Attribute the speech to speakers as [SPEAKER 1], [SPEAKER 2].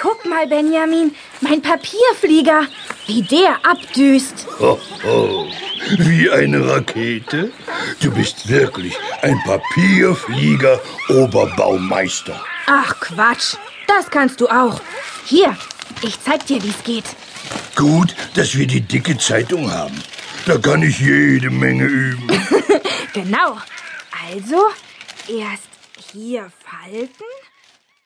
[SPEAKER 1] Guck mal, Benjamin, mein Papierflieger, wie der abdüst.
[SPEAKER 2] Ho, ho. Wie eine Rakete? Du bist wirklich ein Papierflieger Oberbaumeister.
[SPEAKER 1] Ach Quatsch, das kannst du auch. Hier, ich zeig dir, wie's geht.
[SPEAKER 2] Gut, dass wir die dicke Zeitung haben. Da kann ich jede Menge üben.
[SPEAKER 1] Genau. Also, erst hier falten.